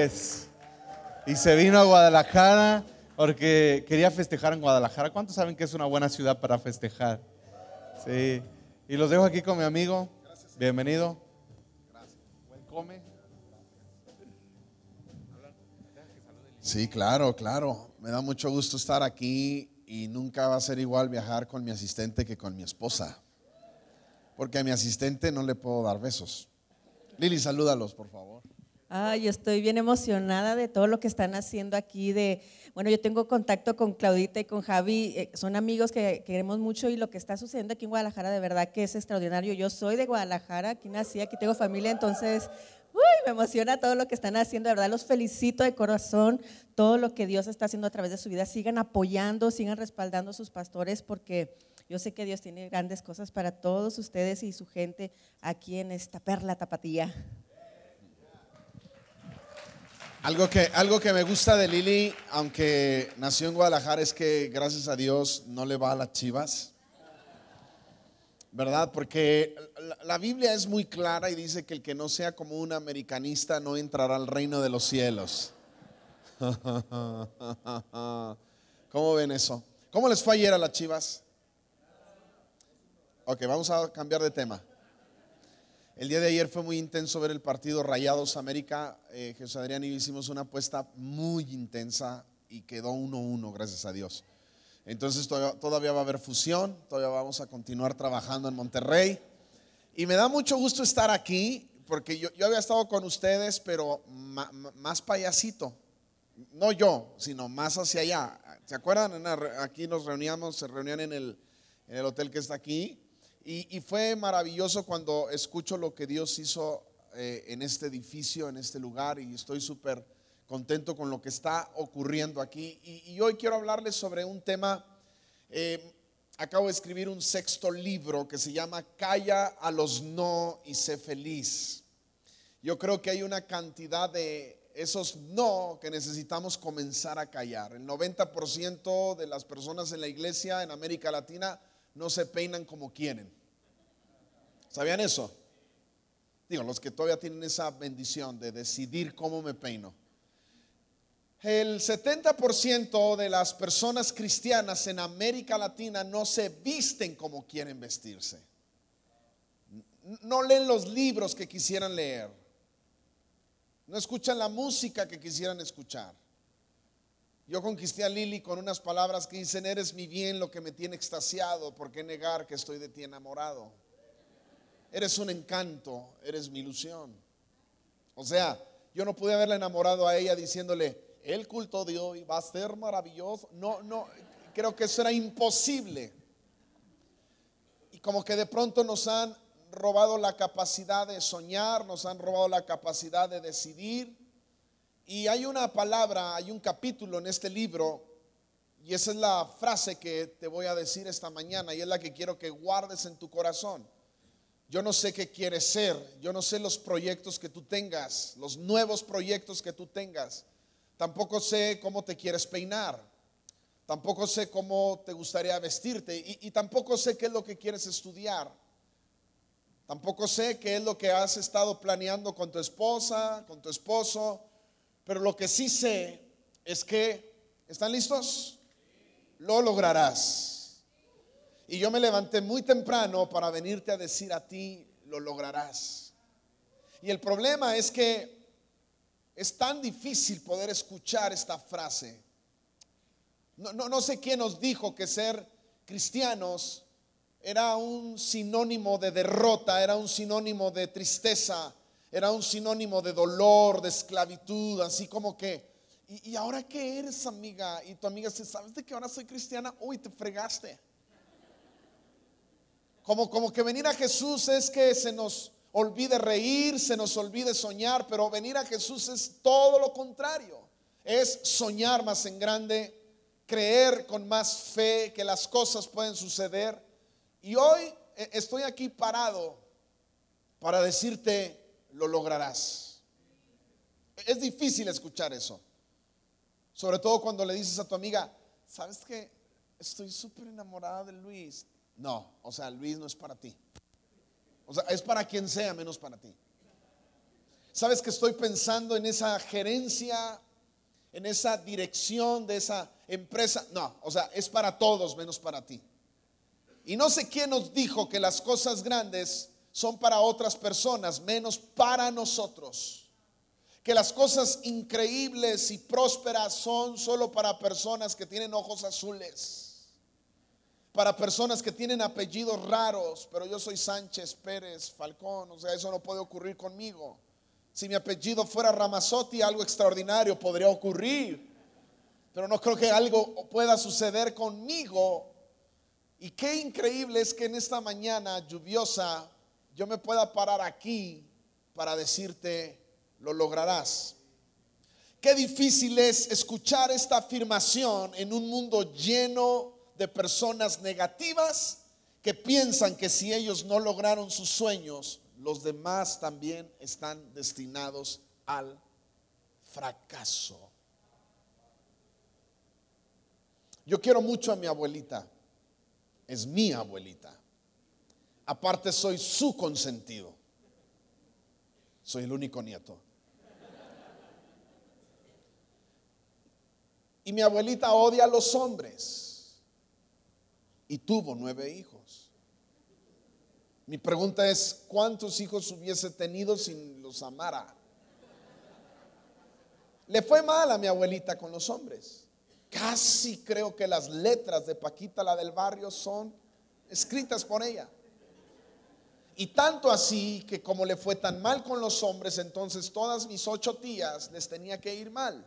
López. Y se vino a Guadalajara porque quería festejar en Guadalajara. ¿Cuántos saben que es una buena ciudad para festejar? Sí. Y los dejo aquí con mi amigo. Bienvenido. Gracias. come. Sí, claro, claro. Me da mucho gusto estar aquí y nunca va a ser igual viajar con mi asistente que con mi esposa. Porque a mi asistente no le puedo dar besos. Lili, salúdalos, por favor. Ay, estoy bien emocionada de todo lo que están haciendo aquí. Bueno, yo tengo contacto con Claudita y con Javi, eh, son amigos que queremos mucho y lo que está sucediendo aquí en Guadalajara de verdad que es extraordinario. Yo soy de Guadalajara, aquí nací, aquí tengo familia, entonces, uy, me emociona todo lo que están haciendo. De verdad, los felicito de corazón, todo lo que Dios está haciendo a través de su vida. Sigan apoyando, sigan respaldando a sus pastores porque yo sé que Dios tiene grandes cosas para todos ustedes y su gente aquí en esta perla tapatía. Algo que, algo que me gusta de Lili, aunque nació en Guadalajara, es que gracias a Dios no le va a las chivas. ¿Verdad? Porque la Biblia es muy clara y dice que el que no sea como un americanista no entrará al reino de los cielos. ¿Cómo ven eso? ¿Cómo les fue ayer a las chivas? Ok, vamos a cambiar de tema. El día de ayer fue muy intenso ver el partido Rayados América. Eh, Jesús Adrián y yo hicimos una apuesta muy intensa y quedó 1-1, gracias a Dios. Entonces todavía, va a haber fusión, todavía vamos a continuar trabajando en Monterrey. Y me da mucho gusto estar aquí, porque yo, había estado con ustedes, pero más payasito. No yo, sino más hacia allá. ¿Se acuerdan? Aquí nos reuníamos, se reunían en el, en el hotel que está aquí. Y, fue maravilloso cuando escucho lo que Dios hizo eh, en este edificio, en este lugar, y estoy súper contento con lo que está ocurriendo aquí. Y, hoy quiero hablarles sobre un tema, eh, acabo de escribir un sexto libro que se llama Calla a los no y sé feliz. Yo creo que hay una cantidad de esos no que necesitamos comenzar a callar. El 90% de las personas en la iglesia en América Latina no se peinan como quieren. ¿Sabían eso? Digo, los que todavía tienen esa bendición de decidir cómo me peino. El 70% de las personas cristianas en América Latina no se visten como quieren vestirse. No leen los libros que quisieran leer. No escuchan la música que quisieran escuchar. Yo conquisté a Lili con unas palabras que dicen, eres mi bien, lo que me tiene extasiado, ¿por qué negar que estoy de ti enamorado? Eres un encanto, eres mi ilusión. O sea, yo no pude haberla enamorado a ella diciéndole, el culto de hoy va a ser maravilloso. No, no, creo que eso era imposible. Y como que de pronto nos han robado la capacidad de soñar, nos han robado la capacidad de decidir y hay una palabra, hay un capítulo en este libro, y esa es la frase que te voy a decir esta mañana, y es la que quiero que guardes en tu corazón. Yo no sé qué quieres ser, yo no sé los proyectos que tú tengas, los nuevos proyectos que tú tengas. Tampoco sé cómo te quieres peinar, tampoco sé cómo te gustaría vestirte, y, tampoco sé qué es lo que quieres estudiar. Tampoco sé qué es lo que has estado planeando con tu esposa, con tu esposo pero lo que sí sé es que, ¿están listos? Lo lograrás. Y yo me levanté muy temprano para venirte a decir a ti, lo lograrás. Y el problema es que es tan difícil poder escuchar esta frase. No, no, sé quién nos dijo que ser cristianos era un sinónimo de derrota, era un sinónimo de tristeza, era un sinónimo de dolor, de esclavitud, así como que, ¿y, ahora qué eres, amiga? Y tu amiga dice, ¿sabes de que ahora soy cristiana? Uy, te fregaste. Como, como que venir a Jesús es que se nos olvide reír, se nos olvide soñar, pero venir a Jesús es todo lo contrario. Es soñar más en grande, creer con más fe que las cosas pueden suceder. Y hoy eh, estoy aquí parado para decirte, lo lograrás. Es difícil escuchar eso. Sobre todo cuando le dices a tu amiga, ¿sabes que estoy súper enamorada de Luis? No, o sea, Luis no es para ti. O sea, es para quien sea menos para ti. ¿Sabes que estoy pensando en esa gerencia, en esa dirección de esa empresa? No, o sea, es para todos menos para ti. Y no sé quién nos dijo que las cosas grandes son para otras personas, menos para nosotros. Que las cosas increíbles y prósperas son solo para personas que tienen ojos azules. Para personas que tienen apellidos raros, pero yo soy Sánchez, Pérez, Falcón, o sea, eso no puede ocurrir conmigo. Si mi apellido fuera Ramazotti, algo extraordinario podría ocurrir. Pero no creo que algo pueda suceder conmigo. Y qué increíble es que en esta mañana lluviosa yo me pueda parar aquí para decirte, lo lograrás. Qué difícil es escuchar esta afirmación en un mundo lleno de personas negativas que piensan que si ellos no lograron sus sueños, los demás también están destinados al fracaso. Yo quiero mucho a mi abuelita, es mi abuelita. Aparte soy su consentido. Soy el único nieto. Y mi abuelita odia a los hombres. Y tuvo nueve hijos. Mi pregunta es, ¿cuántos hijos hubiese tenido sin los amara? Le fue mal a mi abuelita con los hombres. Casi creo que las letras de Paquita, la del barrio, son escritas por ella. Y tanto así que como le fue tan mal con los hombres, entonces todas mis ocho tías les tenía que ir mal.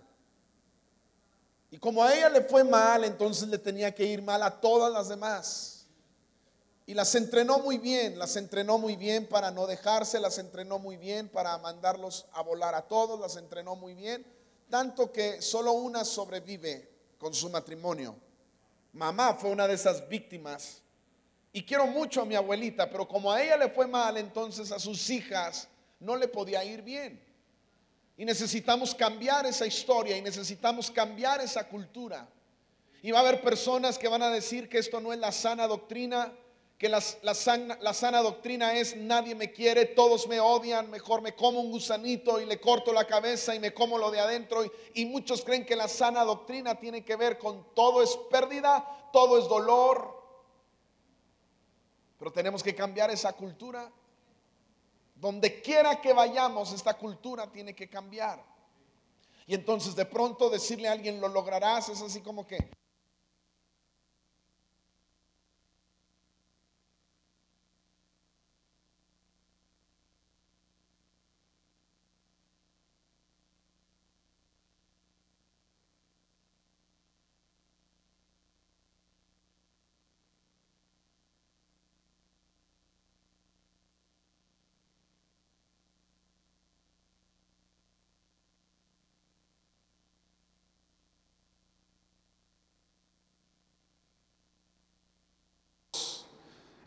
Y como a ella le fue mal, entonces le tenía que ir mal a todas las demás. Y las entrenó muy bien, las entrenó muy bien para no dejarse, las entrenó muy bien para mandarlos a volar a todos, las entrenó muy bien, tanto que solo una sobrevive con su matrimonio. Mamá fue una de esas víctimas. Y quiero mucho a mi abuelita, pero como a ella le fue mal, entonces a sus hijas no le podía ir bien. Y necesitamos cambiar esa historia y necesitamos cambiar esa cultura. Y va a haber personas que van a decir que esto no es la sana doctrina, que la, sana, doctrina es nadie me quiere, todos me odian, mejor me como un gusanito y le corto la cabeza y me como lo de adentro. y muchos creen que la sana doctrina tiene que ver con todo es pérdida, todo es dolor. Pero tenemos que cambiar esa cultura. Donde quiera que vayamos, esta cultura tiene que cambiar. Y entonces de pronto decirle a alguien, lo lograrás, es así como que,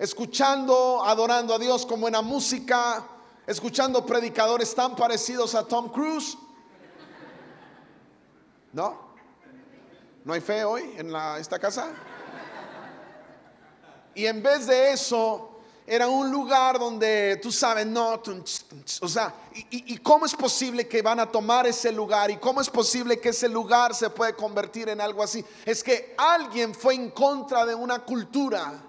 escuchando, adorando a Dios con buena música, escuchando predicadores tan parecidos a Tom Cruise. ¿No? ¿No hay fe hoy en esta casa? Y en vez de eso, era un lugar donde tú sabes, no, o sea, y, y, cómo es posible que van a tomar ese lugar? ¿Y cómo es posible que ese lugar se puede convertir en algo así? Es que alguien fue en contra de una cultura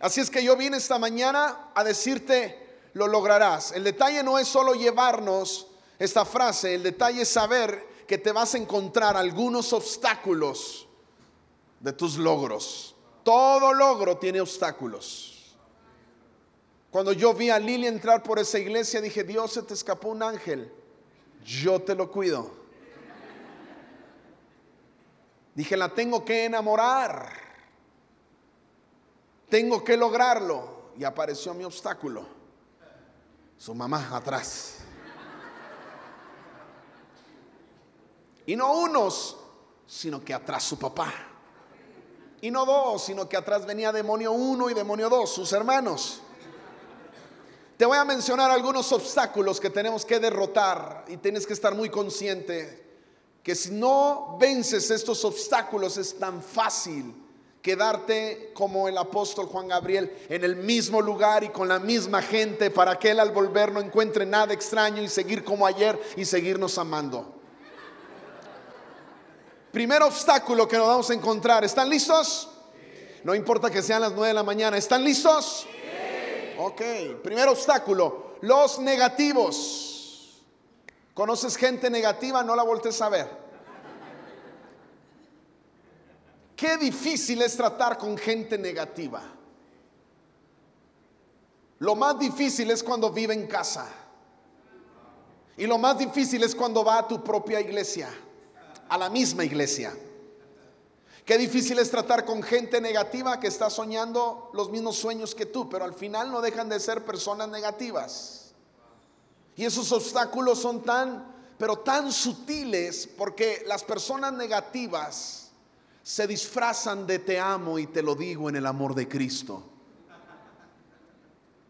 Así es que yo vine esta mañana a decirte, lo lograrás. El detalle no es solo llevarnos esta frase, el detalle es saber que te vas a encontrar algunos obstáculos de tus logros. Todo logro tiene obstáculos. Cuando yo vi a Lili entrar por esa iglesia, dije, Dios se te escapó un ángel, yo te lo cuido. Dije, la tengo que enamorar. Tengo que lograrlo. Y apareció mi obstáculo. Su mamá atrás. Y no unos, sino que atrás su papá. Y no dos, sino que atrás venía demonio uno y demonio dos, sus hermanos. Te voy a mencionar algunos obstáculos que tenemos que derrotar y tienes que estar muy consciente que si no vences estos obstáculos es tan fácil quedarte como el apóstol Juan Gabriel en el mismo lugar y con la misma gente para que él al volver no encuentre nada extraño y seguir como ayer y seguirnos amando. Primer obstáculo que nos vamos a encontrar. ¿Están listos? No importa que sean las 9 de la mañana. ¿Están listos? Ok. Primer obstáculo. Los negativos. ¿Conoces gente negativa? No la voltees a ver. Qué difícil es tratar con gente negativa. Lo más difícil es cuando vive en casa. Y lo más difícil es cuando va a tu propia iglesia a la misma iglesia. Qué difícil es tratar con gente negativa que está soñando los mismos sueños que tú, pero al final no dejan de ser personas negativas. Y esos obstáculos son tan, pero tan sutiles porque las personas negativas se disfrazan de te amo y te lo digo en el amor de Cristo.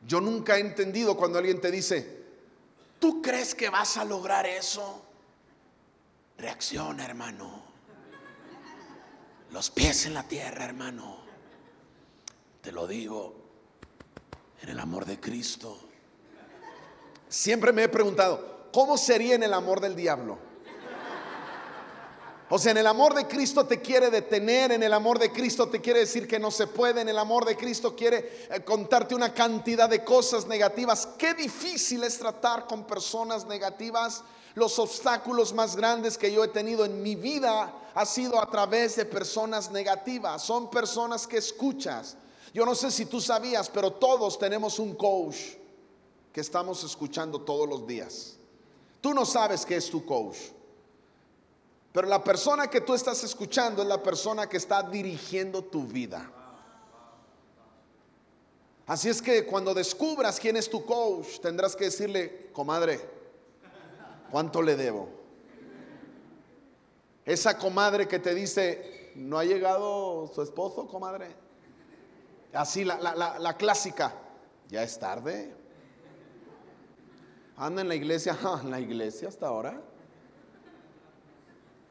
Yo nunca he entendido cuando alguien te dice, ¿tú crees que vas a lograr eso? Reacciona, hermano. Los pies en la tierra, hermano. Te lo digo en el amor de Cristo. Siempre me he preguntado, ¿cómo sería en el amor del diablo? O sea, en el amor de Cristo te quiere detener, en el amor de Cristo te quiere decir que no se puede, en el amor de Cristo quiere eh, contarte una cantidad de cosas negativas. Qué difícil es tratar con personas negativas los obstáculos más grandes que yo he tenido en mi vida ha sido a través de personas negativas. Son personas que escuchas. Yo no sé si tú sabías, pero todos tenemos un coach que estamos escuchando todos los días. Tú no sabes qué es tu coach. Pero la persona que tú estás escuchando es la persona que está dirigiendo tu vida. Así es que cuando descubras quién es tu coach, tendrás que decirle, comadre, ¿Cuánto le debo? Esa comadre que te dice, ¿no ha llegado su esposo, comadre? Así, la, clásica, ya es tarde. Anda en la iglesia, ah, en la iglesia hasta ahora.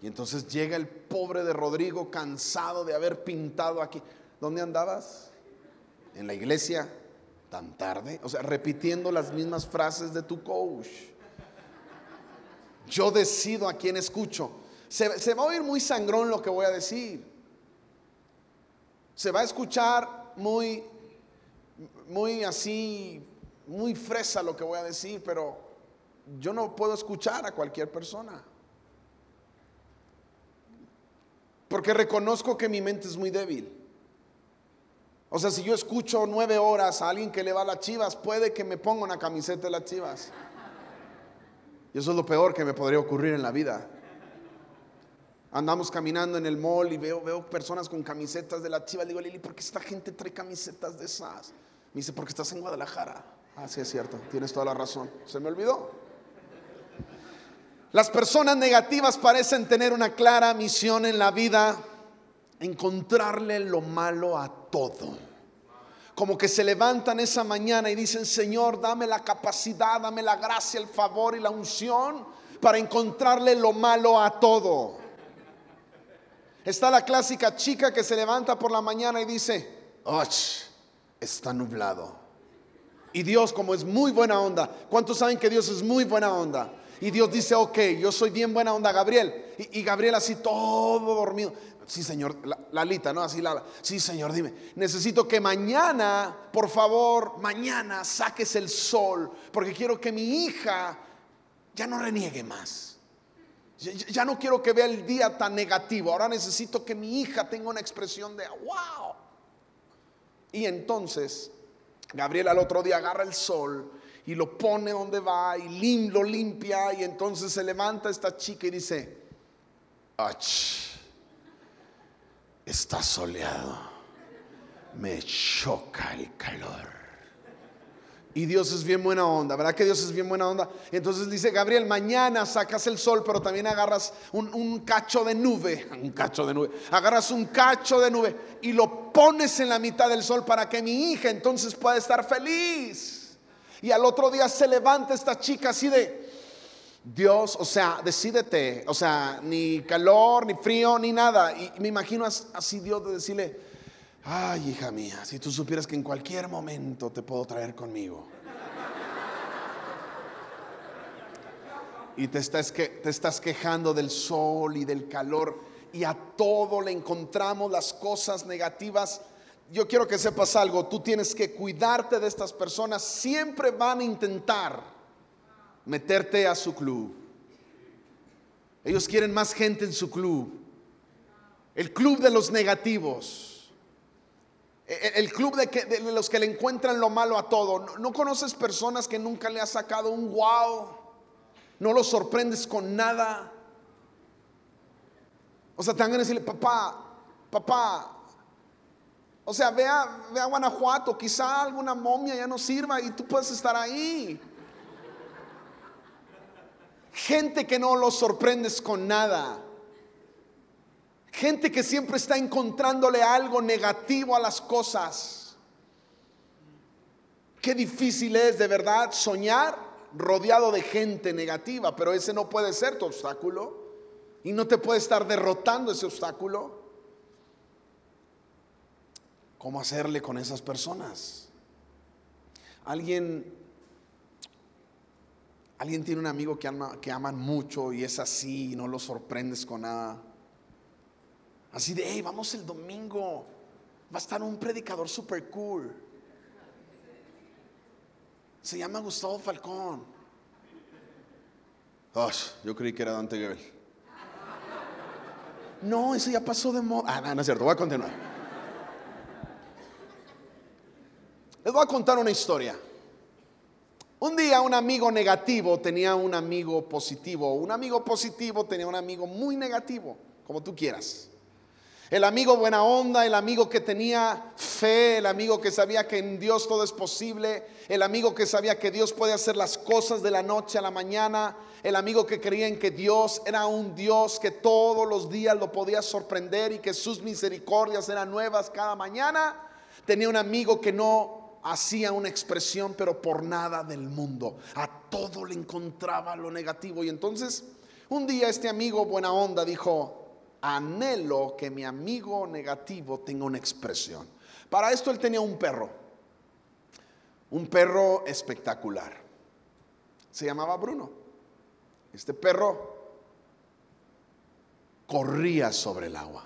Y entonces llega el pobre de Rodrigo cansado de haber pintado aquí. ¿Dónde andabas? En la iglesia, tan tarde. O sea, repitiendo las mismas frases de tu coach. Yo decido a quién escucho. Se, va a oír muy sangrón lo que voy a decir. Se va a escuchar muy, muy así, muy fresa lo que voy a decir, pero yo no puedo escuchar a cualquier persona. Porque reconozco que mi mente es muy débil. O sea, si yo escucho nueve horas a alguien que le va a las chivas, puede que me ponga una camiseta de las chivas. Y eso es lo peor que me podría ocurrir en la vida. Andamos caminando en el mall y veo, veo personas con camisetas de la chiva. Le digo, Lili, ¿por qué esta gente trae camisetas de esas? Me dice, porque estás en Guadalajara. Ah, sí, es cierto, tienes toda la razón. Se me olvidó. Las personas negativas parecen tener una clara misión en la vida, encontrarle lo malo a todo como que se levantan esa mañana y dicen, Señor, dame la capacidad, dame la gracia, el favor y la unción para encontrarle lo malo a todo. Está la clásica chica que se levanta por la mañana y dice, ¡och! Está nublado. Y Dios, como es muy buena onda, ¿cuántos saben que Dios es muy buena onda? Y Dios dice, ok, yo soy bien buena onda, Gabriel. Y, Gabriel así todo dormido. Sí, Señor, Lalita, ¿no? Así la, sí, Señor, dime, necesito que mañana, por favor, mañana saques el sol, porque quiero que mi hija ya no reniegue más. Ya no quiero que vea el día tan negativo. Ahora necesito que mi hija tenga una expresión de wow. Y entonces, Gabriel al otro día agarra el sol y lo pone donde va y lo limpia. Y entonces se levanta esta chica y dice, ach está soleado, me choca el calor. Y Dios es bien buena onda, ¿verdad que Dios es bien buena onda? Entonces dice Gabriel, mañana sacas el sol, pero también agarras un, un, cacho de nube, un cacho de nube, agarras un cacho de nube y lo pones en la mitad del sol para que mi hija entonces pueda estar feliz. Y al otro día se levanta esta chica así de, Dios, o sea, decídete, o sea, ni calor, ni frío, ni nada. Y me imagino así Dios de decirle, Ay, hija mía, si tú supieras que en cualquier momento te puedo traer conmigo. Y te estás, que, te estás quejando del sol y del calor y a todo le encontramos las cosas negativas. Yo quiero que sepas algo, tú tienes que cuidarte de estas personas, siempre van a intentar meterte a su club. Ellos quieren más gente en su club. El club de los negativos. E, e, el club de, los que le encuentran lo malo a todo. ¿No, ¿No, conoces personas que nunca le has sacado un wow? No los sorprendes con nada. O sea, te van a decirle, papá, papá. O sea, ve a, Guanajuato, quizá alguna momia ya no sirva y tú puedes estar ahí. Gente que no los sorprendes con nada. Gente que siempre está encontrándole algo negativo a las cosas. Qué difícil es de verdad soñar rodeado de gente negativa, pero ese no puede ser tu obstáculo y no te puede estar derrotando ese obstáculo. ¿Cómo hacerle con esas personas? Alguien alguien tiene un amigo que ama, que aman mucho y es así y no lo sorprendes con nada. Así de, hey, vamos el domingo. Va a estar un predicador super cool. Se llama Gustavo Falcón. yo creí que era Dante Gebel. No, eso ya pasó de moda. Ah, no, no es cierto, voy a continuar. Les voy a contar una historia. Un día un amigo negativo tenía un amigo positivo. Un amigo positivo tenía un amigo muy negativo, como tú quieras. El amigo buena onda, el amigo que tenía fe, el amigo que sabía que en Dios todo es posible, el amigo que sabía que Dios puede hacer las cosas de la noche a la mañana, el amigo que creía en que Dios era un Dios que todos los días lo podía sorprender y que sus misericordias eran nuevas cada mañana. Tenía un amigo que no hacía una expresión, pero por nada del mundo. A todo le encontraba lo negativo. Y entonces, un día este amigo buena onda dijo, anhelo que mi amigo negativo tenga una expresión. Para esto él tenía un perro, un perro espectacular. Se llamaba Bruno. Este perro corría sobre el agua,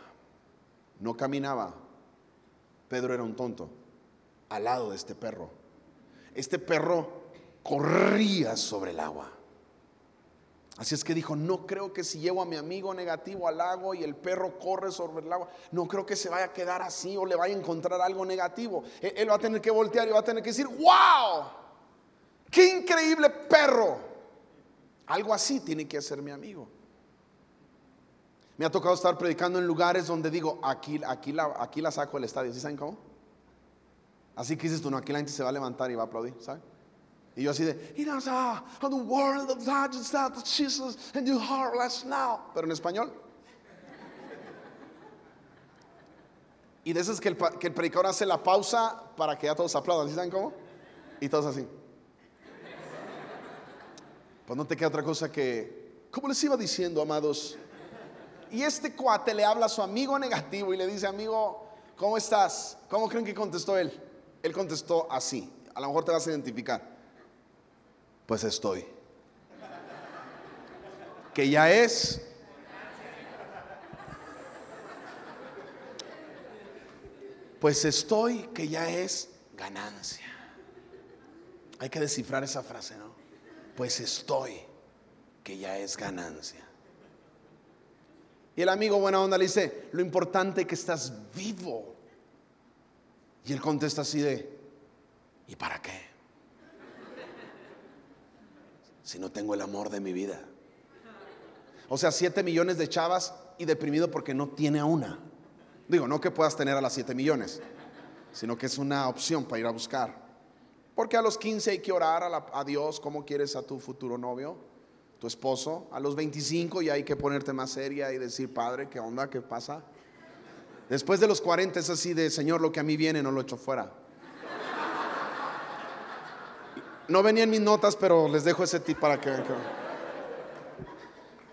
no caminaba. Pedro era un tonto al lado de este perro. Este perro corría sobre el agua. Así es que dijo, no creo que si llevo a mi amigo negativo al lago y el perro corre sobre el agua, no creo que se vaya a quedar así o le vaya a encontrar algo negativo. Él, va a tener que voltear y va a tener que decir, wow, qué increíble perro. Algo así tiene que hacer mi amigo. Me ha tocado estar predicando en lugares donde digo, aquí, aquí, la, aquí la saco del estadio. ¿Sí saben cómo? Así que dices tú, no, aquí la gente se va a levantar y va a aplaudir, ¿sabes? Y yo así de, y the world of that Jesus and you heartless now. Pero en español. Y de eso es que el, que el predicador hace la pausa para que ya todos aplaudan. ¿Sí saben cómo? Y todos así. Pues no te queda otra cosa que, como les iba diciendo, amados, y este cuate le habla a su amigo negativo y le dice, amigo, ¿cómo estás? ¿Cómo creen que contestó él? Él contestó así. A lo mejor te vas a identificar pues estoy. Que ya es Pues estoy, que ya es ganancia. Hay que descifrar esa frase, ¿no? Pues estoy, que ya es ganancia. Y el amigo buena onda le dice, lo importante es que estás vivo. Y él contesta así de, ¿y para qué? si no tengo el amor de mi vida? O sea, siete millones de chavas y deprimido porque no tiene a una. Digo, no que puedas tener a las siete millones, sino que es una opción para ir a buscar. Porque a los 15 hay que orar a, Dios cómo quieres a tu futuro novio, tu esposo. A los 25 ya hay que ponerte más seria y decir, Padre, ¿qué onda? ¿Qué pasa? Después de los 40 es así de, Señor, lo que a mí viene no lo echo fuera. No venía en mis notas, pero les dejo ese tip para que,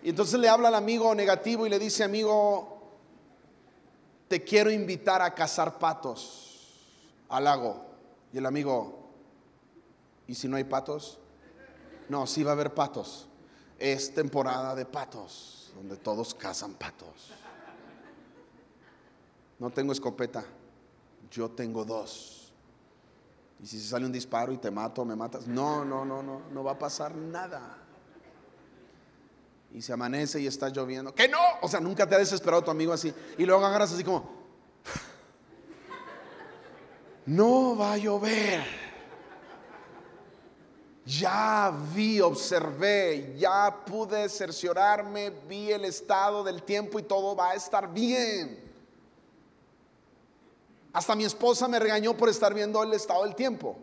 Y entonces le habla al amigo negativo y le dice, amigo, te quiero invitar a cazar patos al lago. Y el amigo, ¿y si no hay patos? No, sí va a haber patos. Es temporada de patos, donde todos cazan patos. No tengo escopeta, yo tengo dos. Y si se sale un disparo y te mato, me matas. No, no, no, no, no va a pasar nada. Y se amanece y está lloviendo. ¡Que no! O sea, nunca te ha desesperado tu amigo así. Y luego agarras así como, no va a llover. Ya vi, observé, ya pude cerciorarme, vi el estado del tiempo y todo va a estar bien. Hasta mi esposa me regañó por estar viendo el estado del tiempo.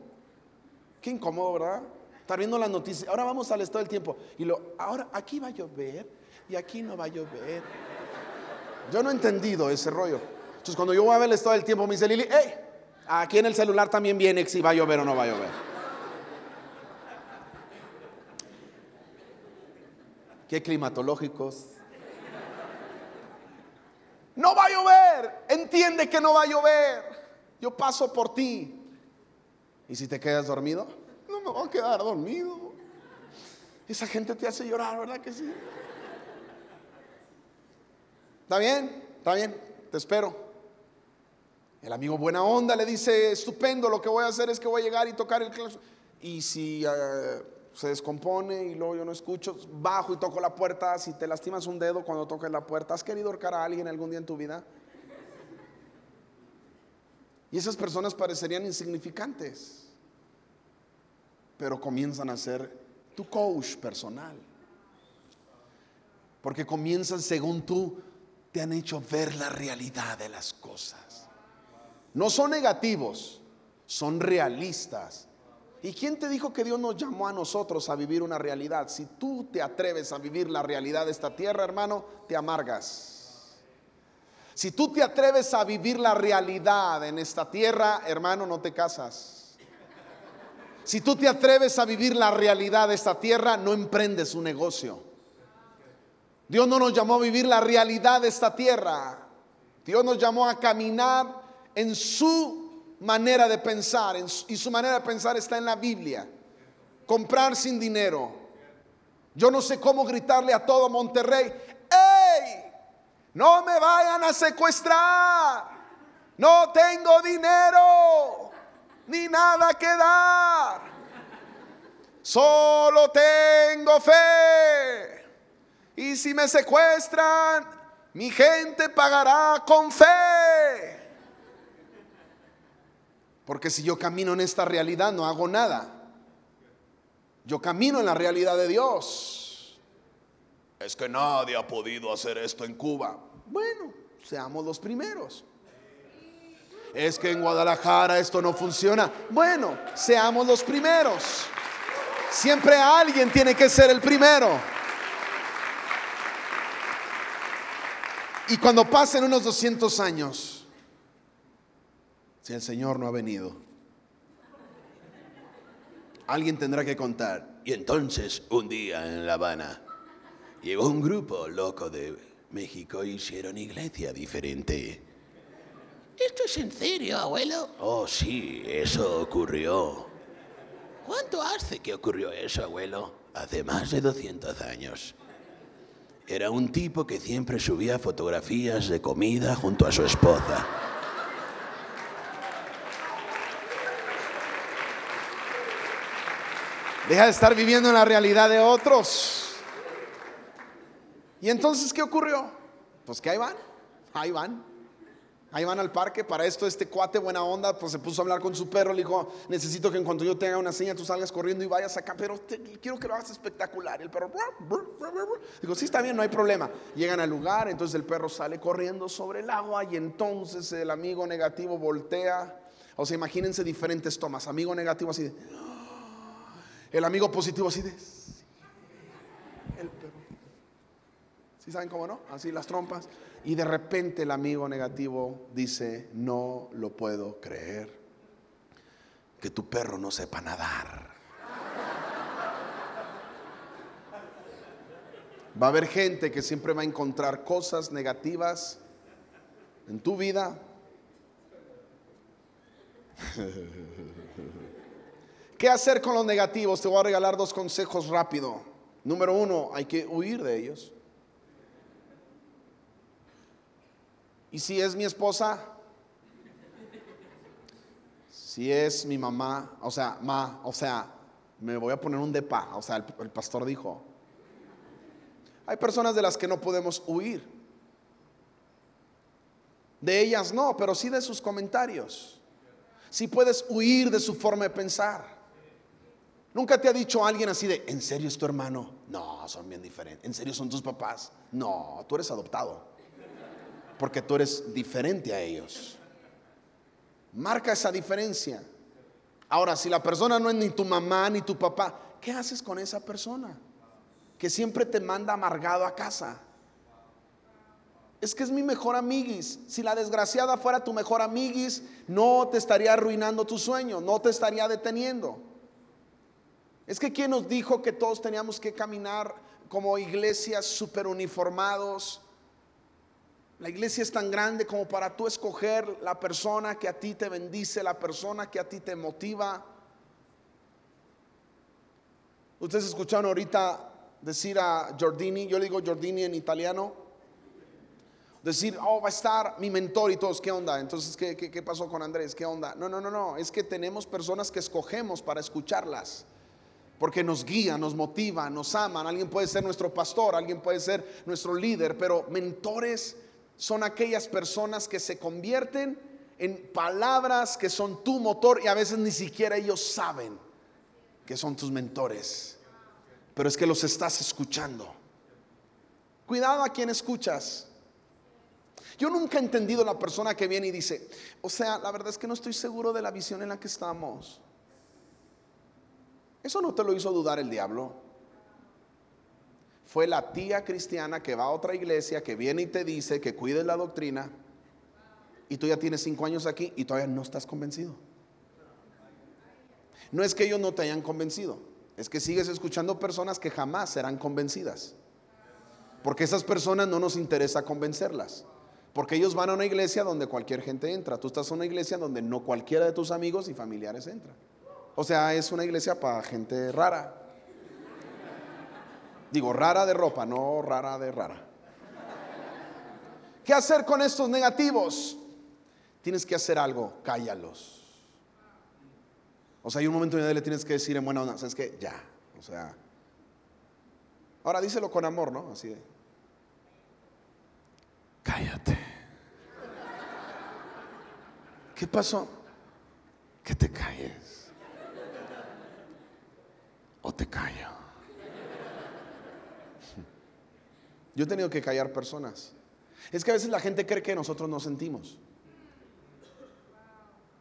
Qué incómodo, ¿verdad? Estar viendo las noticias. Ahora vamos al estado del tiempo. Y lo, ahora aquí va a llover y aquí no va a llover. Yo no he entendido ese rollo. Entonces cuando yo voy a ver el estado del tiempo, me dice Lili, hey, aquí en el celular también viene si va a llover o no va a llover. Qué climatológicos. No va a llover. Entiende que no va a llover. Yo paso por ti. ¿Y si te quedas dormido? No me voy a quedar dormido. Esa gente te hace llorar, ¿verdad que sí? ¿Está bien? ¿Está bien? Te espero. El amigo buena onda le dice, estupendo, lo que voy a hacer es que voy a llegar y tocar el claxon. Y si eh, se descompone y luego yo no escucho, bajo y toco la puerta. Si te lastimas un dedo cuando toques la puerta, ¿has querido ahorcar a alguien algún día en tu vida? Y esas personas parecerían insignificantes, pero comienzan a ser tu coach personal. Porque comienzan según tú, te han hecho ver la realidad de las cosas. No son negativos, son realistas. ¿Y quién te dijo que Dios nos llamó a nosotros a vivir una realidad? Si tú te atreves a vivir la realidad de esta tierra, hermano, te amargas. Si tú te atreves a vivir la realidad en esta tierra, hermano, no te casas. Si tú te atreves a vivir la realidad de esta tierra, no emprendes un negocio. Dios no nos llamó a vivir la realidad de esta tierra. Dios nos llamó a caminar en su manera de pensar, y su manera de pensar está en la Biblia. Comprar sin dinero. Yo no sé cómo gritarle a todo Monterrey, ¡Ey! No me vayan a secuestrar. No tengo dinero, ni nada que dar. Solo tengo fe. Y si me secuestran, mi gente pagará con fe. Porque si yo camino en esta realidad no hago nada. Yo camino en la realidad de Dios. Es que nadie ha podido hacer esto en Cuba. Bueno, seamos los primeros. Es que en Guadalajara esto no funciona. Bueno, seamos los primeros. Siempre alguien tiene que ser el primero. Y cuando pasen unos 200 años, si el Señor no ha venido. Alguien tendrá que contar. Y entonces, un día en La Habana, llegó un grupo loco de México hicieron iglesia diferente. ¿Esto es en serio, abuelo? Oh, sí, eso ocurrió. ¿Cuánto hace que ocurrió eso, abuelo? Hace más de 200 años. Era un tipo que siempre subía fotografías de comida junto a su esposa. Deja de estar viviendo en la realidad de otros. ¿Y entonces qué ocurrió? Pues que ahí van, ahí van. Ahí van al parque, para esto este cuate buena onda, pues se puso a hablar con su perro, le dijo, necesito que en cuanto yo tenga una seña tú salgas corriendo y vayas acá, pero quiero que lo hagas espectacular. Y el perro, digo, sí está bien, no hay problema. Llegan al lugar, entonces el perro sale corriendo sobre el agua y entonces el amigo negativo voltea. O sea, imagínense diferentes tomas, amigo negativo así de... El amigo positivo así de... El perro. ¿Sí saben cómo no? Así las trompas. Y de repente el amigo negativo dice, no lo puedo creer. Que tu perro no sepa nadar. Va a haber gente que siempre va a encontrar cosas negativas en tu vida. ¿Qué hacer con los negativos? Te voy a regalar dos consejos rápido. Número uno, hay que huir de ellos. Y si es mi esposa, si es mi mamá, o sea, ma, o sea, me voy a poner un depa, o sea, el, pastor dijo. Hay personas de las que no podemos huir. De ellas no, pero sí de sus comentarios. Si puedes huir de su forma de pensar. Nunca te ha dicho alguien así de, ¿en serio es tu hermano? No, son bien diferentes. ¿En serio son tus papás? No, tú eres adoptado. Porque tú eres diferente a ellos. Marca esa diferencia. Ahora, si la persona no es ni tu mamá ni tu papá, ¿qué haces con esa persona? Que siempre te manda amargado a casa. Es que es mi mejor amiguis. Si la desgraciada fuera tu mejor amiguis, no te estaría arruinando tu sueño, no te estaría deteniendo. Es que quien nos dijo que todos teníamos que caminar como iglesias super uniformados. La iglesia es tan grande como para tú escoger la persona que a ti te bendice, la persona que a ti te motiva. Ustedes escucharon ahorita decir a Giordini, yo le digo Giordini en italiano, decir, oh, va a estar mi mentor y todos, ¿qué onda? Entonces, ¿qué, qué, qué pasó con Andrés? ¿Qué onda? No, no, no, no, es que tenemos personas que escogemos para escucharlas porque nos guían, nos motivan, nos aman. Alguien puede ser nuestro pastor, alguien puede ser nuestro líder, pero mentores son aquellas personas que se convierten en palabras que son tu motor y a veces ni siquiera ellos saben que son tus mentores, pero es que los estás escuchando. Cuidado a quien escuchas. Yo nunca he entendido la persona que viene y dice, o sea, la verdad es que no estoy seguro de la visión en la que estamos. Eso no te lo hizo dudar el diablo. Fue la tía cristiana que va a otra iglesia, que viene y te dice que cuides la doctrina, y tú ya tienes cinco años aquí y todavía no estás convencido. No es que ellos no te hayan convencido, es que sigues escuchando personas que jamás serán convencidas. Porque esas personas no nos interesa convencerlas. Porque ellos van a una iglesia donde cualquier gente entra. Tú estás en una iglesia donde no cualquiera de tus amigos y familiares entra. O sea, es una iglesia para gente rara. Digo, rara de ropa, no rara de rara. ¿Qué hacer con estos negativos? Tienes que hacer algo, cállalos. O sea, hay un momento en el que le tienes que decir en buena onda, ¿sabes qué? Ya. O sea, ahora díselo con amor, ¿no? Así de. Cállate. ¿Qué pasó? Que te calles o te callo. Yo he tenido que callar personas. Es que a veces la gente cree que nosotros no sentimos.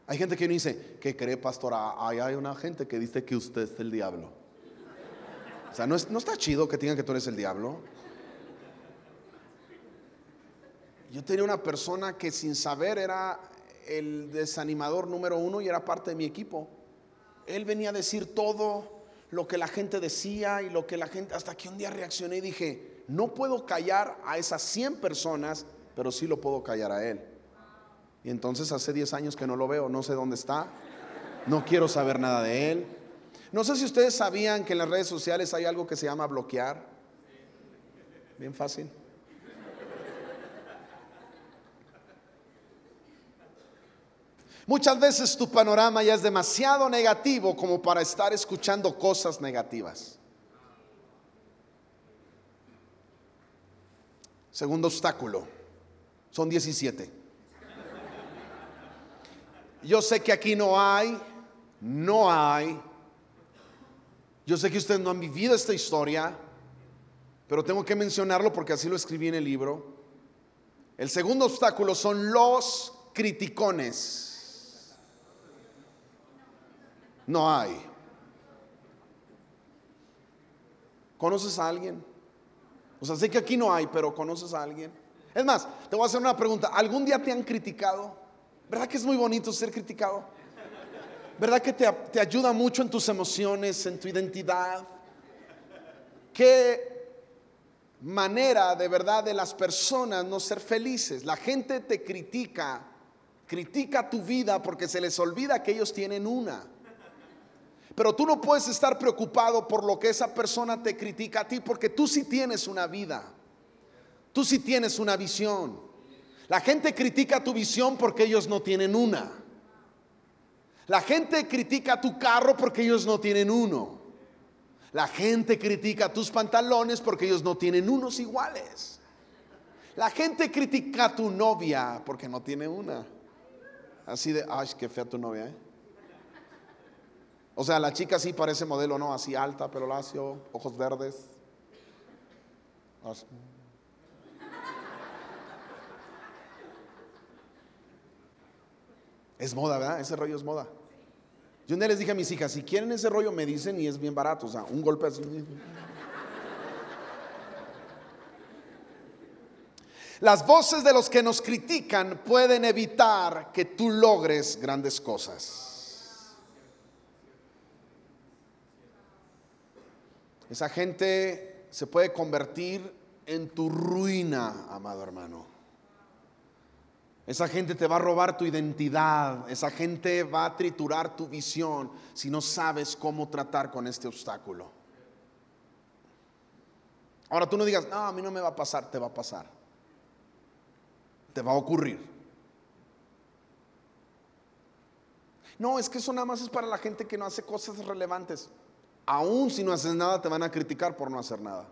Hay gente que dice, ¿qué cree, pastora? Ahí hay una gente que dice que usted es el diablo. O sea, no, es- no está chido que digan que tú eres el diablo. Yo tenía una persona que sin saber era el desanimador número uno y era parte de mi equipo. Él venía a decir todo lo que la gente decía y lo que la gente, hasta que un día reaccioné y dije, no puedo callar a esas 100 personas, pero sí lo puedo callar a él. Y entonces hace 10 años que no lo veo, no sé dónde está, no quiero saber nada de él. No sé si ustedes sabían que en las redes sociales hay algo que se llama bloquear. Bien fácil. Muchas veces tu panorama ya es demasiado negativo como para estar escuchando cosas negativas. Segundo obstáculo. Son 17. Yo sé que aquí no hay, no hay. Yo sé que ustedes no han vivido esta historia, pero tengo que mencionarlo porque así lo escribí en el libro. El segundo obstáculo son los criticones. No hay. ¿Conoces a alguien? O sea, sé que aquí no hay, pero ¿conoces a alguien? Es más, te voy a hacer una pregunta. ¿Algún día te han criticado? ¿Verdad que es muy bonito ser criticado? ¿Verdad que te, te ayuda mucho en tus emociones, en tu identidad? ¿Qué manera de verdad de las personas no ser felices. La gente te critica, critica tu vida porque se les olvida que ellos tienen una. Pero tú no puedes estar preocupado por lo que esa persona te critica a ti porque tú sí tienes una vida. Tú sí tienes una visión. La gente critica tu visión porque ellos no tienen una. La gente critica tu carro porque ellos no tienen uno. La gente critica tus pantalones porque ellos no tienen unos iguales. La gente critica a tu novia porque no tiene una. Así de, ay, qué fea tu novia, ¿eh? O sea, la chica sí parece modelo, ¿no? Así alta, pelo lacio, ojos verdes. Es moda, ¿verdad? Ese rollo es moda. Yo un les dije a mis hijas, si quieren ese rollo me dicen y es bien barato, o sea, un golpe así. Las voces de los que nos critican pueden evitar que tú logres grandes cosas. Esa gente se puede convertir en tu ruina, amado hermano. Esa gente te va a robar tu identidad, esa gente va a triturar tu visión si no sabes cómo tratar con este obstáculo. Ahora tú no digas, no, a mí no me va a pasar, te va a pasar. Te va a ocurrir. No, es que eso nada más es para la gente que no hace cosas relevantes. Aún si no haces nada, te van a criticar por no hacer nada.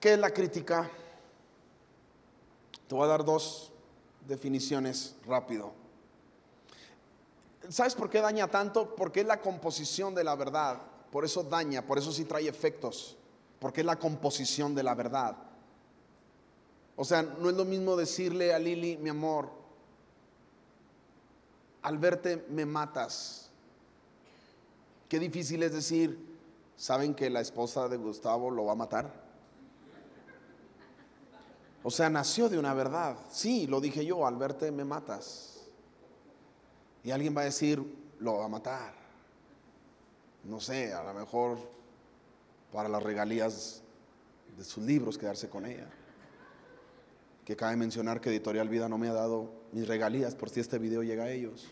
¿Qué es la crítica? Te voy a dar dos definiciones rápido. ¿Sabes por qué daña tanto? Porque es la composición de la verdad. Por eso daña, por eso sí trae efectos. Porque es la composición de la verdad. O sea, no es lo mismo decirle a Lili, mi amor, al verte me matas. Qué difícil es decir, ¿saben que la esposa de Gustavo lo va a matar? O sea, nació de una verdad. Sí, lo dije yo, al verte me matas. Y alguien va a decir, lo va a matar. No sé, a lo mejor para las regalías de sus libros, quedarse con ella. Que cabe mencionar que Editorial Vida no me ha dado mis regalías por si este video llega a ellos.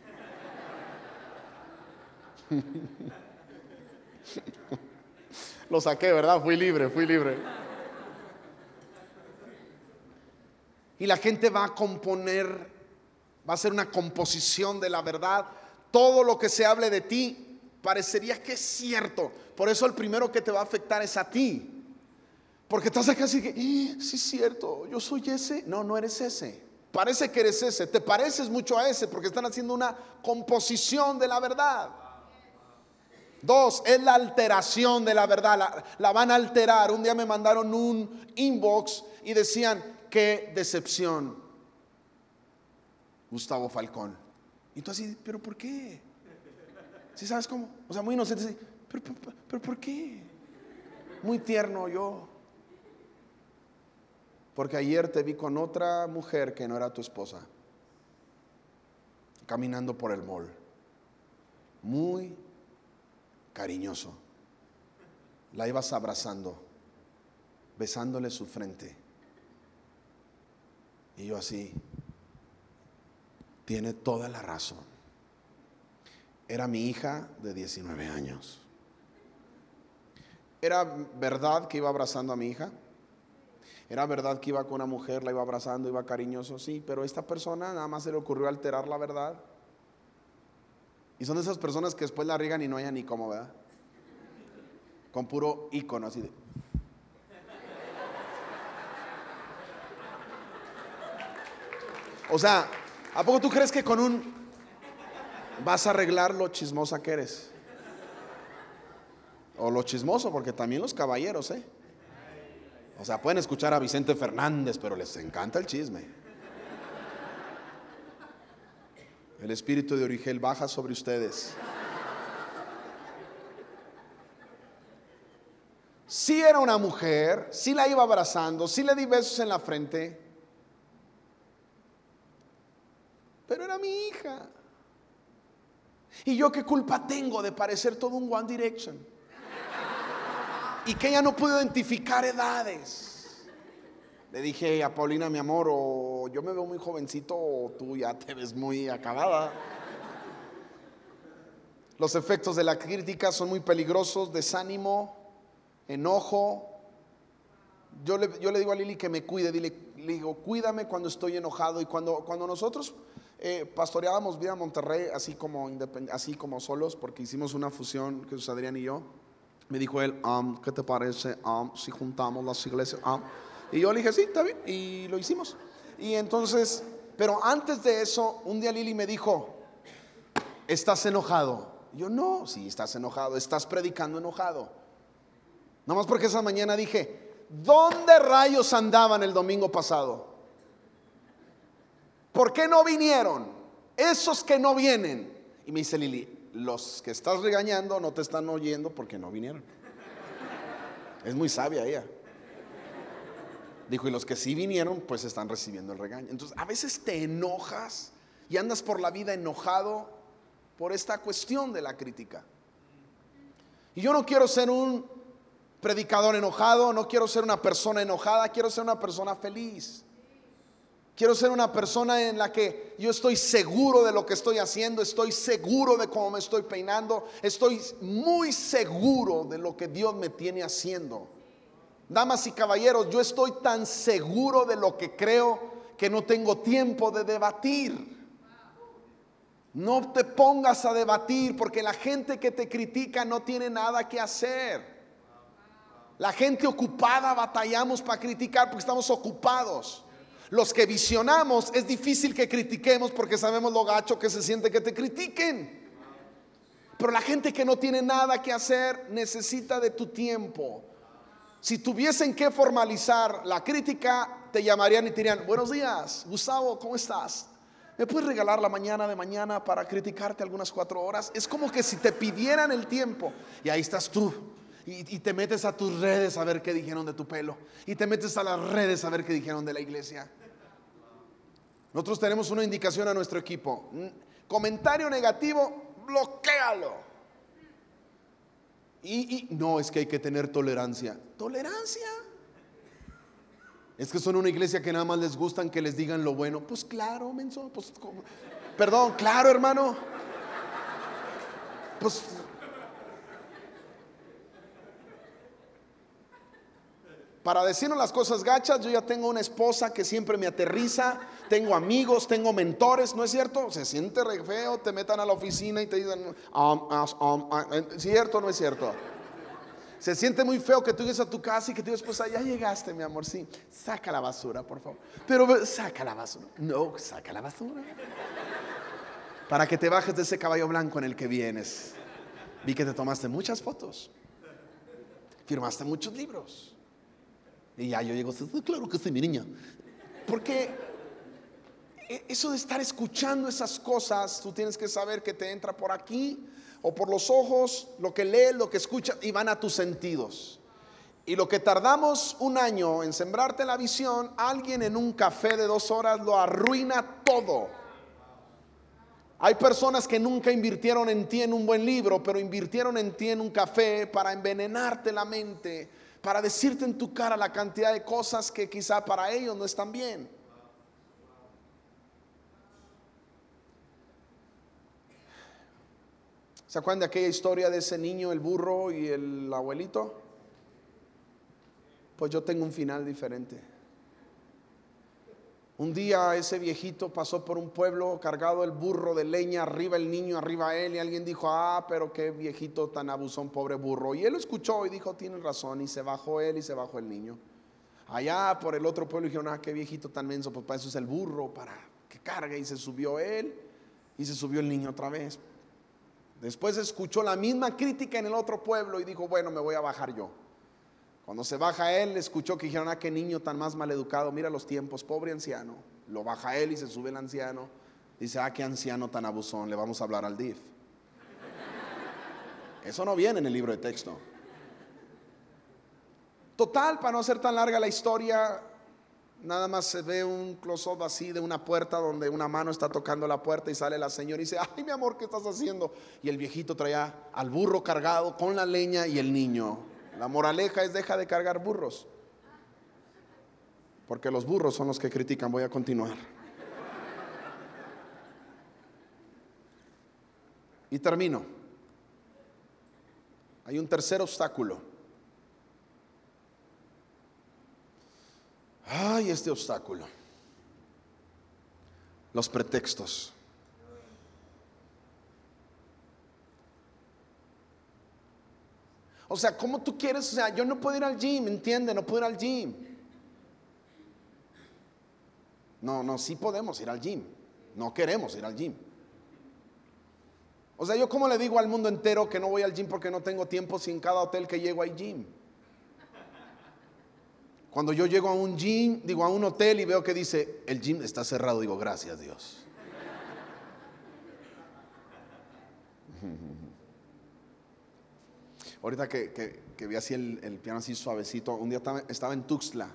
Lo saqué, ¿verdad? Fui libre, fui libre. Y la gente va a componer, va a ser una composición de la verdad. Todo lo que se hable de ti parecería que es cierto. Por eso el primero que te va a afectar es a ti. Porque estás acá así que, "Eh, sí es cierto, yo soy ese. No, no eres ese. Parece que eres ese. Te pareces mucho a ese porque están haciendo una composición de la verdad. Dos, es la alteración de la verdad. La, van a alterar. Un día me mandaron un inbox y decían, qué decepción. Gustavo Falcón. Y tú así, pero ¿por qué? ¿Sí sabes cómo? O sea, muy inocente. así, ¿Pero, pero, pero ¿por qué? Muy tierno yo. Porque ayer te vi con otra mujer que no era tu esposa. Caminando por el mall. Muy cariñoso. La ibas abrazando, besándole su frente. Y yo así, tiene toda la razón. Era mi hija de 19 años. ¿Era verdad que iba abrazando a mi hija? ¿Era verdad que iba con una mujer, la iba abrazando, iba cariñoso? Sí, pero esta persona nada más se le ocurrió alterar la verdad. Y son de esas personas que después la riegan y no hayan ni cómo, ¿verdad? Con puro icono así de... O sea, ¿a poco tú crees que con un vas a arreglar lo chismosa que eres? O lo chismoso, porque también los caballeros, ¿eh? O sea, pueden escuchar a Vicente Fernández, pero les encanta el chisme. El espíritu de Origel baja sobre ustedes. Si era una mujer, si la iba abrazando, si le di besos en la frente, pero era mi hija. ¿Y yo qué culpa tengo de parecer todo un One Direction? Y que ella no pudo identificar edades. Le dije a Paulina, mi amor, o yo me veo muy jovencito o tú ya te ves muy acabada. Los efectos de la crítica son muy peligrosos, desánimo, enojo. Yo le, yo le digo a Lili que me cuide, dile, le digo, cuídame cuando estoy enojado. Y cuando, cuando nosotros eh, pastoreábamos Vida Monterrey, así como, así como solos, porque hicimos una fusión, Jesús Adrián y yo, me dijo él, "Am, ¿qué te parece am, si juntamos las iglesias? Am?" Y yo le dije, sí, está bien, y lo hicimos. Y entonces, pero antes de eso, un día Lili me dijo, ¿estás enojado? Y Yo no, sí, estás enojado, estás predicando enojado. Nomás porque esa mañana dije, ¿dónde rayos andaban el domingo pasado? ¿Por qué no vinieron? Esos que no vienen. Y me dice Lili, los que estás regañando no te están oyendo porque no vinieron. Es muy sabia ella. Dijo, y los que sí vinieron, pues están recibiendo el regaño. Entonces, a veces te enojas y andas por la vida enojado por esta cuestión de la crítica. Y yo no quiero ser un predicador enojado, no quiero ser una persona enojada, quiero ser una persona feliz. Quiero ser una persona en la que yo estoy seguro de lo que estoy haciendo, estoy seguro de cómo me estoy peinando, estoy muy seguro de lo que Dios me tiene haciendo. Damas y caballeros, yo estoy tan seguro de lo que creo que no tengo tiempo de debatir. No te pongas a debatir porque la gente que te critica no tiene nada que hacer. La gente ocupada batallamos para criticar porque estamos ocupados. Los que visionamos es difícil que critiquemos porque sabemos lo gacho que se siente que te critiquen. Pero la gente que no tiene nada que hacer necesita de tu tiempo. Si tuviesen que formalizar la crítica, te llamarían y te dirían, buenos días, Gustavo, ¿cómo estás? ¿Me puedes regalar la mañana de mañana para criticarte algunas cuatro horas? Es como que si te pidieran el tiempo y ahí estás tú. Y, y te metes a tus redes a ver qué dijeron de tu pelo. Y te metes a las redes a ver qué dijeron de la iglesia. Nosotros tenemos una indicación a nuestro equipo. Comentario negativo, bloquealo. Y, no, es que hay que tener tolerancia. ¿Tolerancia? Es que son una iglesia que nada más les gustan que les digan lo bueno. Pues claro, menso. Pues, perdón, claro, hermano. Pues Para decirnos las cosas gachas, yo ya tengo una esposa que siempre me aterriza, tengo amigos, tengo mentores, ¿no es cierto? Se siente re feo, te metan a la oficina y te dicen, um, um, ah, eh, ¿cierto o no es cierto? Se siente muy feo que tú llegues a tu casa y que tu esposa, ya llegaste, mi amor, sí, saca la basura, por favor. Pero saca la basura. No, saca la basura. Para que te bajes de ese caballo blanco en el que vienes. Vi que te tomaste muchas fotos, firmaste muchos libros. Y ya yo llego, "Sí, claro que sí, mi niña. Porque eso de estar escuchando esas cosas, tú tienes que saber que te entra por aquí o por los ojos, lo que lees, lo que escuchas, y van a tus sentidos. Y lo que tardamos un año en sembrarte la visión, alguien en un café de dos horas lo arruina todo. Hay personas que nunca invirtieron en ti en un buen libro, pero invirtieron en ti en un café para envenenarte la mente, para decirte en tu cara la cantidad de cosas que quizá para ellos no están bien. ¿Se acuerdan de aquella historia de ese niño, el burro y el abuelito? Pues yo tengo un final diferente. Un día ese viejito pasó por un pueblo cargado el burro de leña, arriba el niño, arriba él, y alguien dijo, ah, pero qué viejito tan abusón, pobre burro. Y él lo escuchó y dijo, tienen razón, y se bajó él y se bajó el niño. Allá por el otro pueblo dijeron, ah, qué viejito tan menso, pues para eso es el burro, para que cargue, y se subió él, y se subió el niño otra vez. Después escuchó la misma crítica en el otro pueblo y dijo, bueno, me voy a bajar yo. Cuando se baja él, escuchó que dijeron, ah, qué niño tan más maleducado, mira los tiempos, pobre anciano. Lo baja él y se sube el anciano. Dice, ah, qué anciano tan abusón, le vamos a hablar al DIF. Eso no viene en el libro de texto. Total, para no hacer tan larga la historia, nada más se ve un close-up así de una puerta donde una mano está tocando la puerta y sale la señora y dice, ay mi amor, ¿qué estás haciendo? Y el viejito traía al burro cargado con la leña y el niño. La moraleja es deja de cargar burros. Porque los burros son los que critican. Voy a continuar. Y termino. Hay un tercer obstáculo. Ay, este obstáculo. Los pretextos. O sea, ¿cómo tú quieres? O sea, yo no puedo ir al gym, ¿entiende? No puedo ir al gym. No, no, sí podemos ir al gym. No queremos ir al gym. O sea, yo como le digo al mundo entero que no voy al gym porque no tengo tiempo si en cada hotel que llego hay gym. Cuando yo llego a un gym, digo a un hotel y veo que dice, el gym está cerrado, digo, gracias Dios. Ahorita que, vi así el, piano así suavecito, un día estaba, en Tuxtla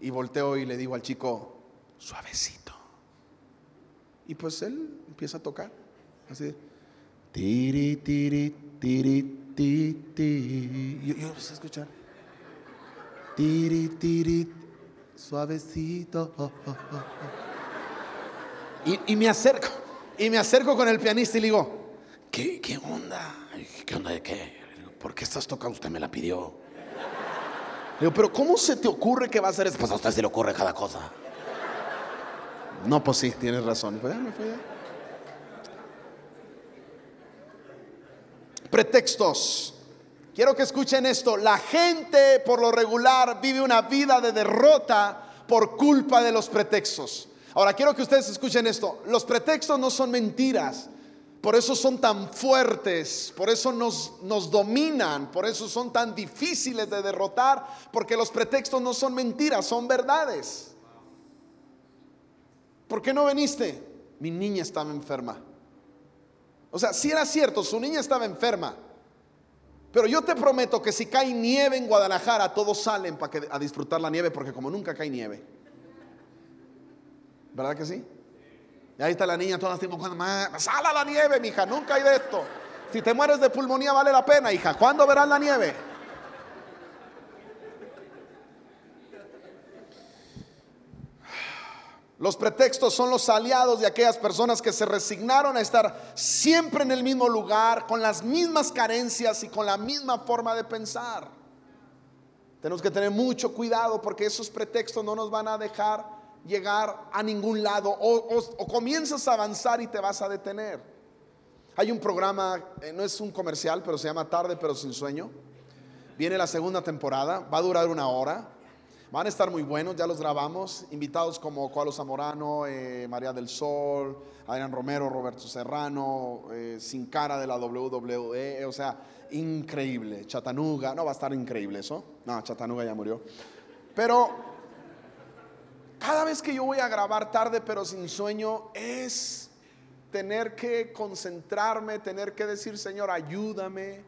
y volteo y le digo al chico, suavecito. Y pues él empieza a tocar, así tiri, tiri, tiri, tiri. Yo, yo empecé a escuchar, tiri, tiri, suavecito. Y, y, me acerco, y me acerco con el pianista y le digo, ¿qué, qué onda? ¿Qué onda de qué? ¿por qué estás tocando? Usted me la pidió. digo, pero ¿cómo se te ocurre que va a hacer esto? Pues a usted se le ocurre cada cosa. No, pues sí, tienes razón. Pretextos. Quiero que escuchen esto. La gente por lo regular vive una vida de derrota por culpa de los pretextos. Ahora quiero que ustedes escuchen esto. Los pretextos no son mentiras. Por eso son tan fuertes, por eso nos, nos dominan, por eso son tan difíciles de derrotar, porque los pretextos no son mentiras, son verdades. ¿Por qué no viniste? Mi niña estaba enferma. O sea, si era cierto, su niña estaba enferma. Pero yo te prometo que si cae nieve en Guadalajara, todos salen para a disfrutar la nieve, porque como nunca cae nieve. ¿Verdad que sí? Y ahí está la niña toda así sal a la nieve, mija, nunca hay de esto. Si te mueres de pulmonía vale la pena, hija. ¿Cuándo verás la nieve? Los pretextos son los aliados de aquellas personas que se resignaron a estar siempre en el mismo lugar, con las mismas carencias y con la misma forma de pensar. Tenemos que tener mucho cuidado porque esos pretextos no nos van a dejar llegar a ningún lado o, comienzas a avanzar y te vas a detener. Hay un programa, eh, no es un comercial, pero se llama Tarde pero sin sueño. Viene la segunda temporada, va a durar una hora. Van a estar muy buenos, ya los grabamos. Invitados como Coalo Zamorano, eh, María del Sol, Adrián Romero, Roberto Serrano, eh, Sin Cara de la WWE, o sea, increíble. Chatanuga, no va a estar increíble eso. No, Chatanuga ya murió. Pero cada vez que yo voy a grabar tarde pero sin sueño es tener que concentrarme, tener que decir, Señor, ayúdame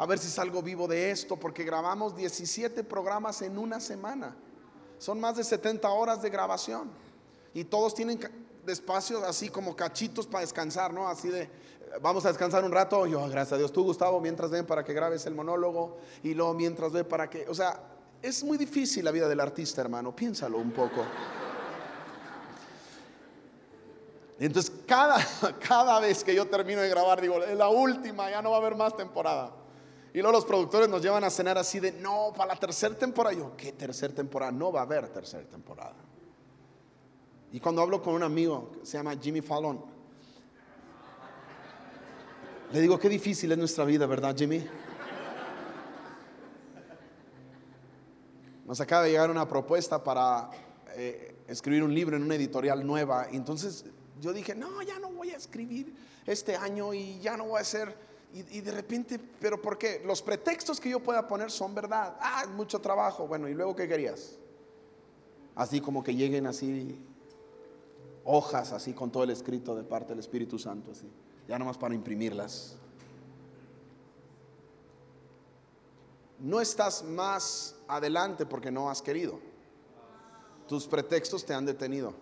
a ver si salgo vivo de esto, porque grabamos 17 programas en una semana. Son más de 70 horas de grabación. Y todos tienen espacios así como cachitos para descansar, ¿no? Así de, vamos a descansar un rato. Yo, gracias a Dios, tú, Gustavo, mientras ven para que grabes el monólogo. Y luego mientras ve para que, o sea, es muy difícil la vida del artista, hermano, piénsalo un poco. Entonces, cada, cada vez que yo termino de grabar, digo, es la última, ya no va a haber más temporada. Y luego los productores nos llevan a cenar así de, no, para la tercera temporada. Yo, ¿qué tercera temporada? No va a haber tercera temporada. Y cuando hablo con un amigo que se llama Jimmy Fallon, le digo, qué difícil es nuestra vida, ¿verdad, Jimmy? Nos acaba de llegar una propuesta para eh, escribir un libro en una editorial nueva. Entonces yo dije, no, ya no voy a escribir este año y ya no voy a hacer. Y, de repente, pero ¿por qué? Los pretextos que yo pueda poner son verdad. Ah, mucho trabajo. Bueno, ¿y luego qué querías? Así como que lleguen así hojas, así con todo el escrito de parte del Espíritu Santo, así. Ya nomás para imprimirlas. no estás más adelante porque no has querido. Tus pretextos te han detenido.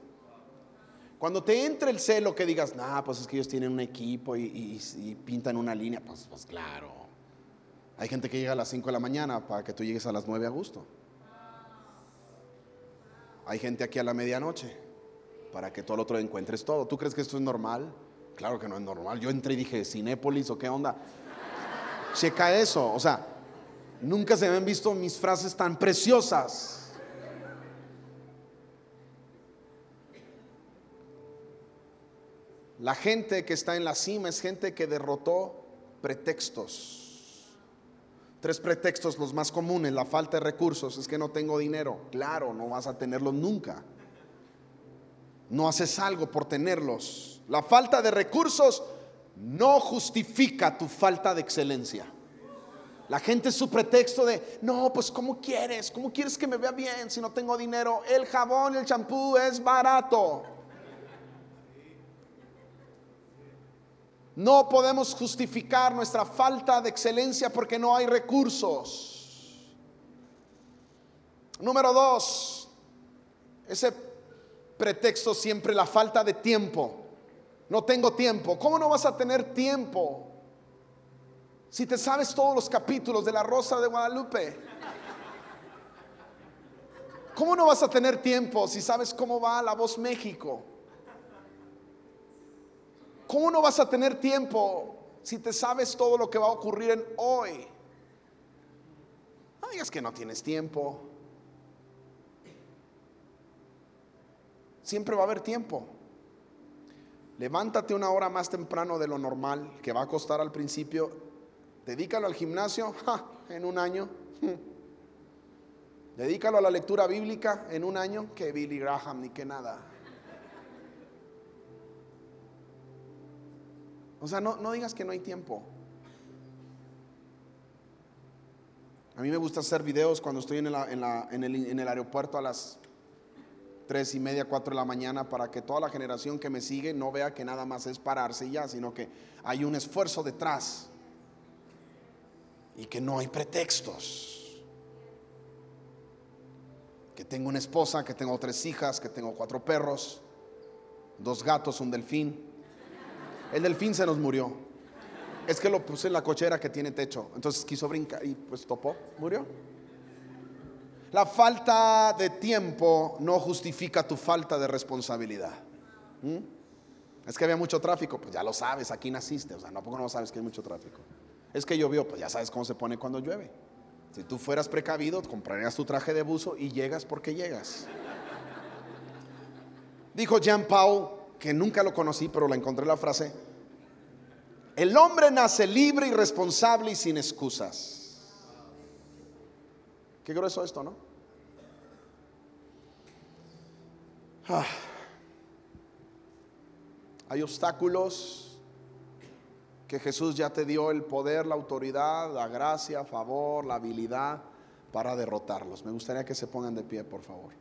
Cuando te entre el celo que digas, nah, pues es que ellos tienen un equipo y, pintan una línea, pues, pues claro. Hay gente que llega a las 5 de la mañana para que tú llegues a las 9 a gusto. Hay gente aquí a la medianoche para que todo el otro encuentres todo. ¿Tú crees que esto es normal? Claro que no es normal. Yo entré y dije, Cinépolis o qué onda. Checa eso. O sea, nunca se han visto mis frases tan preciosas. La gente que está en la cima es gente que derrotó pretextos. Tres pretextos los más comunes, la falta de recursos, es que no tengo dinero. Claro, no vas a tenerlos nunca. No haces algo por tenerlos. La falta de recursos no justifica tu falta de excelencia. La gente es su pretexto de, no, pues ¿cómo quieres? ¿Cómo quieres que me vea bien si no tengo dinero? El jabón el champú es barato. No podemos justificar nuestra falta de excelencia porque no hay recursos. Número dos, ese pretexto siempre la falta de tiempo. No tengo tiempo. ¿Cómo no vas a tener tiempo si te sabes todos los capítulos de la Rosa de Guadalupe? ¿Cómo no vas a tener tiempo si sabes cómo va la voz México? ¿Cómo no vas a tener tiempo si te sabes todo lo que va a ocurrir en hoy? No digas que no tienes tiempo. Siempre va a haber tiempo. Levántate una hora más temprano de lo normal, que va a costar al principio. Dedícalo al gimnasio en un año. Dedícalo a la lectura bíblica en un año, que Billy Graham ni que nada. O sea, no, no digas que no hay tiempo. A mí me gusta hacer videos cuando estoy en, el, en, el, en el aeropuerto a las tres y media, cuatro de la mañana, para que toda la generación que me sigue no vea que nada más es pararse ya, sino que hay un esfuerzo detrás y que no hay pretextos. Que tengo una esposa, que tengo tres hijas, que tengo cuatro perros, dos gatos, un delfín. El delfín se nos murió. Es que lo puse en la cochera que tiene techo. Entonces quiso brincar y pues topó, murió. La falta de tiempo no justifica tu falta de responsabilidad. ¿Mm? Es que había mucho tráfico, pues ya lo sabes, aquí naciste, o sea, no, no sabes que hay mucho tráfico. Es que llovió, pues ya sabes cómo se pone cuando llueve. Si tú fueras precavido, comprarías tu traje de buzo y llegas porque llegas. Dijo Jean Paul, que nunca lo conocí, pero la encontré la frase. El hombre nace libre y responsable y sin excusas. Qué grueso esto, ¿no? Ah. Hay obstáculos que Jesús ya te dio el poder, la autoridad, la gracia, favor, la habilidad para derrotarlos. Me gustaría que se pongan de pie, por favor.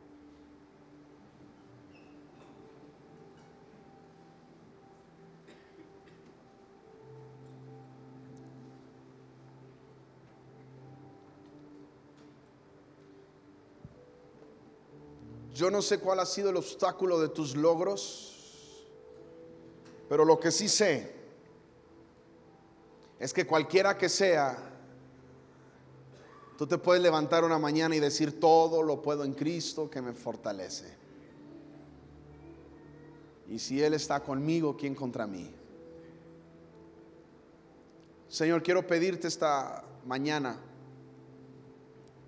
Yo no sé cuál ha sido el obstáculo de tus logros, pero lo que sí sé es que cualquiera que sea, tú te puedes levantar una mañana y decir, todo lo puedo en Cristo que me fortalece. Y si Él está conmigo, ¿quién contra mí? Señor, quiero pedirte esta mañana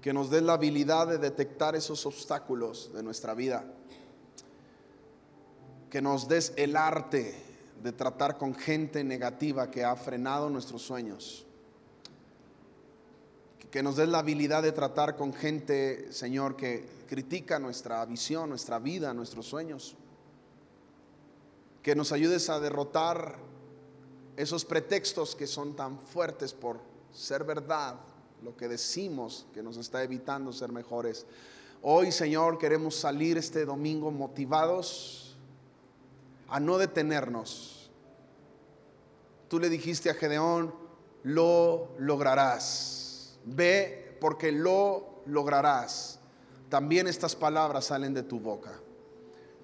que nos des la habilidad de detectar esos obstáculos de nuestra vida, que nos des el arte de tratar con gente negativa que ha frenado nuestros sueños, que nos des la habilidad de tratar con gente, Señor, que critica nuestra visión, nuestra vida, nuestros sueños, que nos ayudes a derrotar esos pretextos que son tan fuertes por ser verdad lo que decimos que nos está evitando ser mejores. Hoy, Señor, queremos salir este domingo motivados a no detenernos. Tú le dijiste a Gedeón, lo lograrás. Ve porque lo lograrás. También estas palabras salen de tu boca.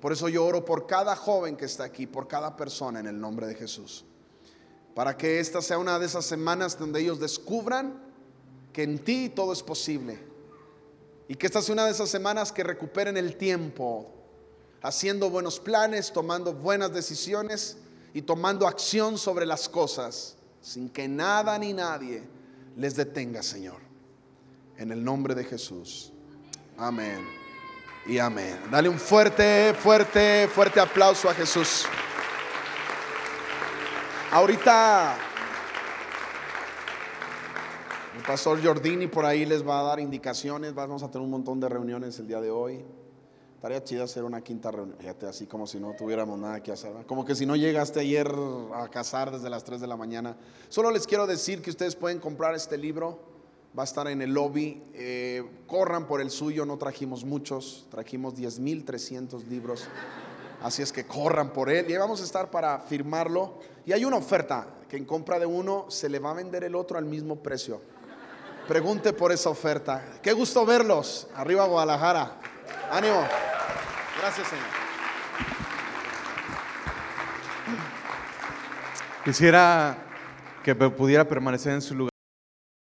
Por eso yo oro por cada joven que está aquí, por cada persona en el nombre de Jesús. Para que esta sea una de esas semanas donde ellos descubran que en ti todo es posible. Y que esta sea una de esas semanas que recuperen el tiempo, haciendo buenos planes, tomando buenas decisiones y tomando acción sobre las cosas, sin que nada ni nadie les detenga, Señor. En el nombre de Jesús. Amén. Y amén. Dale un fuerte, fuerte, fuerte aplauso a Jesús. Ahorita pastor Jordini por ahí les va a dar indicaciones. Vamos a tener un montón de reuniones el día de hoy. Estaría chido hacer una quinta reunión. Fíjate, así como si no tuviéramos nada que hacer. Como que si no llegaste ayer a cazar desde las 3 de la mañana. Solo les quiero decir que ustedes pueden comprar este libro. Va a estar en el lobby. Eh, corran por el suyo. No trajimos muchos. Trajimos 10.300 libros. Así es que corran por él. Y vamos a estar para firmarlo. Y hay una oferta que en compra de uno se le va a vender el otro al mismo precio. Pregunte por esa oferta. Qué gusto verlos. Arriba Guadalajara. Ánimo. Gracias, Señor. Quisiera que pudiera permanecer en su lugar.